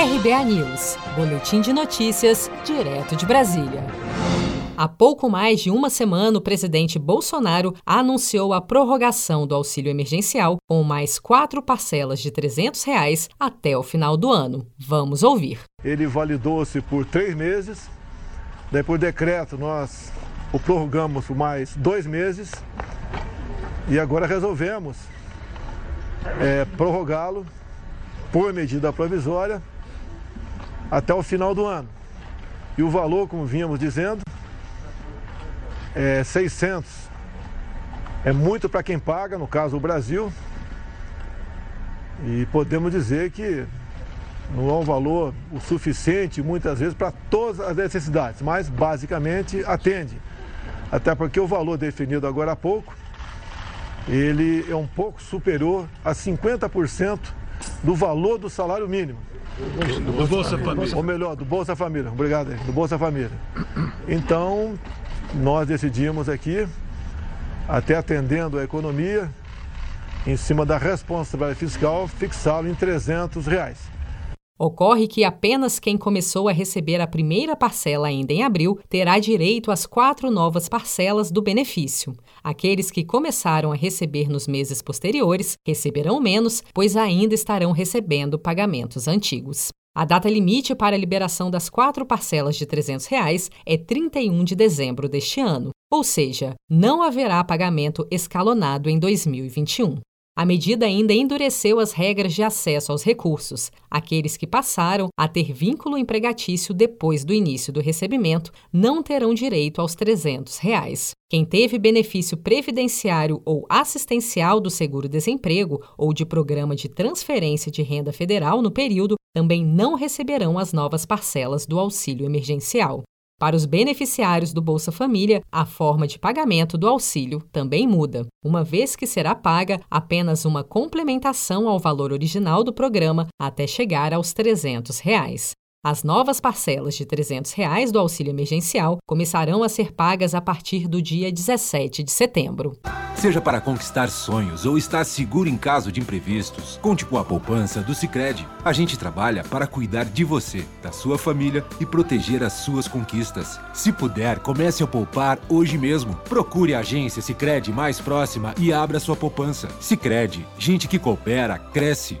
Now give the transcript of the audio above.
RBA News, Boletim de Notícias, direto de Brasília. Há pouco mais de uma semana, o presidente Bolsonaro anunciou a prorrogação do auxílio emergencial com mais quatro parcelas de 300 reais até o final do ano. Vamos ouvir. Ele validou-se por três meses. Depois por decreto, nós o prorrogamos por mais dois meses. E agora resolvemos é, prorrogá-lo por medida provisória até o final do ano. E o valor, como vínhamos dizendo, é 600. É muito para quem paga, no caso o Brasil. E podemos dizer que não é um valor o suficiente muitas vezes para todas as necessidades, mas basicamente atende. Até porque o valor definido agora há pouco, ele é um pouco superior a 50% do valor do salário mínimo. Do Bolsa Família. Ou melhor, do Bolsa Família. Obrigado do Bolsa Família. Então, nós decidimos aqui, até atendendo a economia, em cima da responsabilidade fiscal, fixá-lo em 300 reais. Ocorre que apenas quem começou a receber a primeira parcela ainda em abril terá direito às quatro novas parcelas do benefício. Aqueles que começaram a receber nos meses posteriores receberão menos, pois ainda estarão recebendo pagamentos antigos. A data limite para a liberação das quatro parcelas de 300 reais é 31 de dezembro deste ano, ou seja, não haverá pagamento escalonado em 2021. A medida ainda endureceu as regras de acesso aos recursos. Aqueles que passaram a ter vínculo empregatício depois do início do recebimento não terão direito aos 300 reais. Quem teve benefício previdenciário ou assistencial do seguro-desemprego ou de programa de transferência de renda federal no período também não receberão as novas parcelas do auxílio emergencial. Para os beneficiários do Bolsa Família, a forma de pagamento do auxílio também muda, uma vez que será paga apenas uma complementação ao valor original do programa até chegar aos 300 reais. As novas parcelas de 300 reais do auxílio emergencial começarão a ser pagas a partir do dia 17 de setembro. Seja para conquistar sonhos ou estar seguro em caso de imprevistos, conte com a poupança do Sicredi. A gente trabalha para cuidar de você, da sua família e proteger as suas conquistas. Se puder, comece a poupar hoje mesmo. Procure a agência Sicredi mais próxima e abra sua poupança. Sicredi, gente que coopera cresce